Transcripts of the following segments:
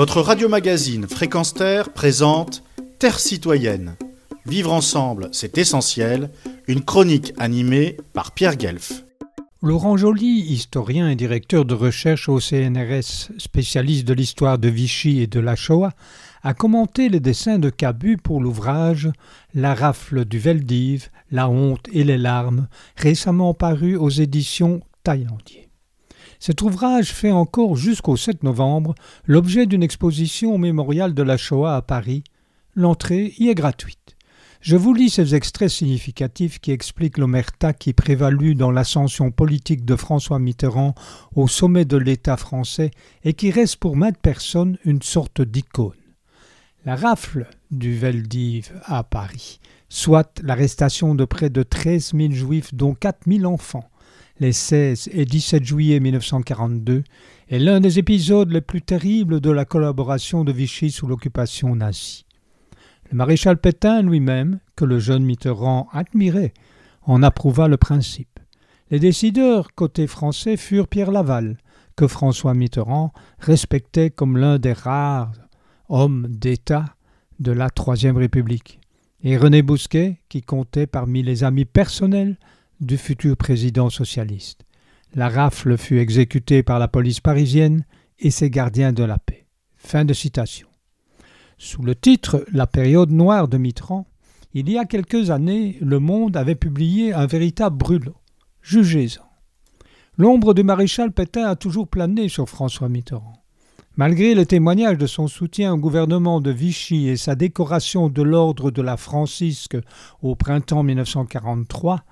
Votre radio-magazine Fréquence Terre présente Terre citoyenne. Vivre ensemble, c'est essentiel. Une chronique animée par Pierre Guelf. Laurent Joly, historien et directeur de recherche au CNRS, spécialiste de l'histoire de Vichy et de la Shoah, a commenté les dessins de Cabu pour l'ouvrage La rafle du Veldiv, la honte et les larmes, récemment paru aux éditions Taillandier. Cet ouvrage fait encore jusqu'au 7 novembre l'objet d'une exposition au mémorial de la Shoah à Paris. L'entrée y est gratuite. Je vous lis ces extraits significatifs qui expliquent l'omerta qui prévalut dans l'ascension politique de François Mitterrand au sommet de l'État français et qui reste pour maintes personnes une sorte d'icône. La rafle du Veldiv à Paris, soit l'arrestation de près de 13 000 juifs dont 4 000 enfants, les 16 et 17 juillet 1942, est l'un des épisodes les plus terribles de la collaboration de Vichy sous l'occupation nazie. Le maréchal Pétain lui-même, que le jeune Mitterrand admirait, en approuva le principe. Les décideurs côté français furent Pierre Laval, que François Mitterrand respectait comme l'un des rares hommes d'État de la Troisième République, et René Bousquet, qui comptait parmi les amis personnels du futur président socialiste. La rafle fut exécutée par la police parisienne et ses gardiens de la paix. Fin de citation. Sous le titre La période noire de Mitterrand, il y a quelques années, Le Monde avait publié un véritable brûlot. Jugez-en. L'ombre du maréchal Pétain a toujours plané sur François Mitterrand. Malgré le témoignage de son soutien au gouvernement de Vichy et sa décoration de l'ordre de la Francisque au printemps 1943,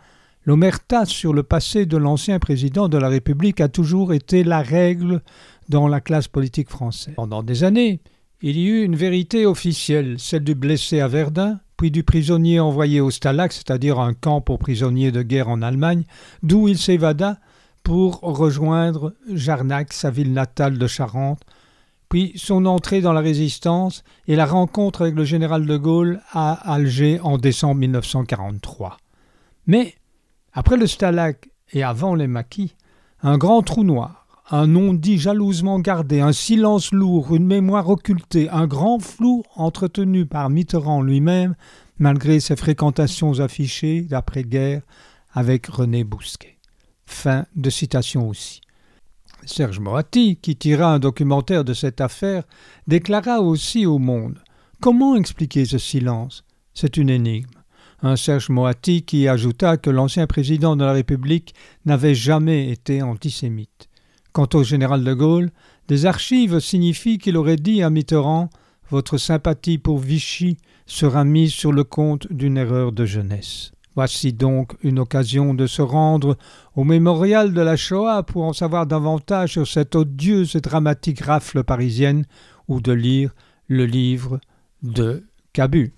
l'omerta sur le passé de l'ancien président de la République a toujours été la règle dans la classe politique française. Pendant des années, il y eut une vérité officielle, celle du blessé à Verdun, puis du prisonnier envoyé au Stalag, c'est-à-dire un camp pour prisonniers de guerre en Allemagne, d'où il s'évada pour rejoindre Jarnac, sa ville natale de Charente, puis son entrée dans la résistance et la rencontre avec le général de Gaulle à Alger en décembre 1943. Mais, après le Stalag et avant les maquis, un grand trou noir, un non-dit jalousement gardé, un silence lourd, une mémoire occultée, un grand flou entretenu par Mitterrand lui-même, malgré ses fréquentations affichées d'après-guerre avec René Bousquet. Fin de citation aussi. Serge Moati, qui tira un documentaire de cette affaire, déclara aussi au Monde Comment expliquer ce silence? C'est une énigme. Un Serge Moati qui ajouta que l'ancien président de la République n'avait jamais été antisémite. Quant au général de Gaulle, des archives signifient qu'il aurait dit à Mitterrand Votre sympathie pour Vichy sera mise sur le compte d'une erreur de jeunesse. Voici donc une occasion de se rendre au mémorial de la Shoah pour en savoir davantage sur cette odieuse et dramatique rafle parisienne ou de lire le livre de Cabu.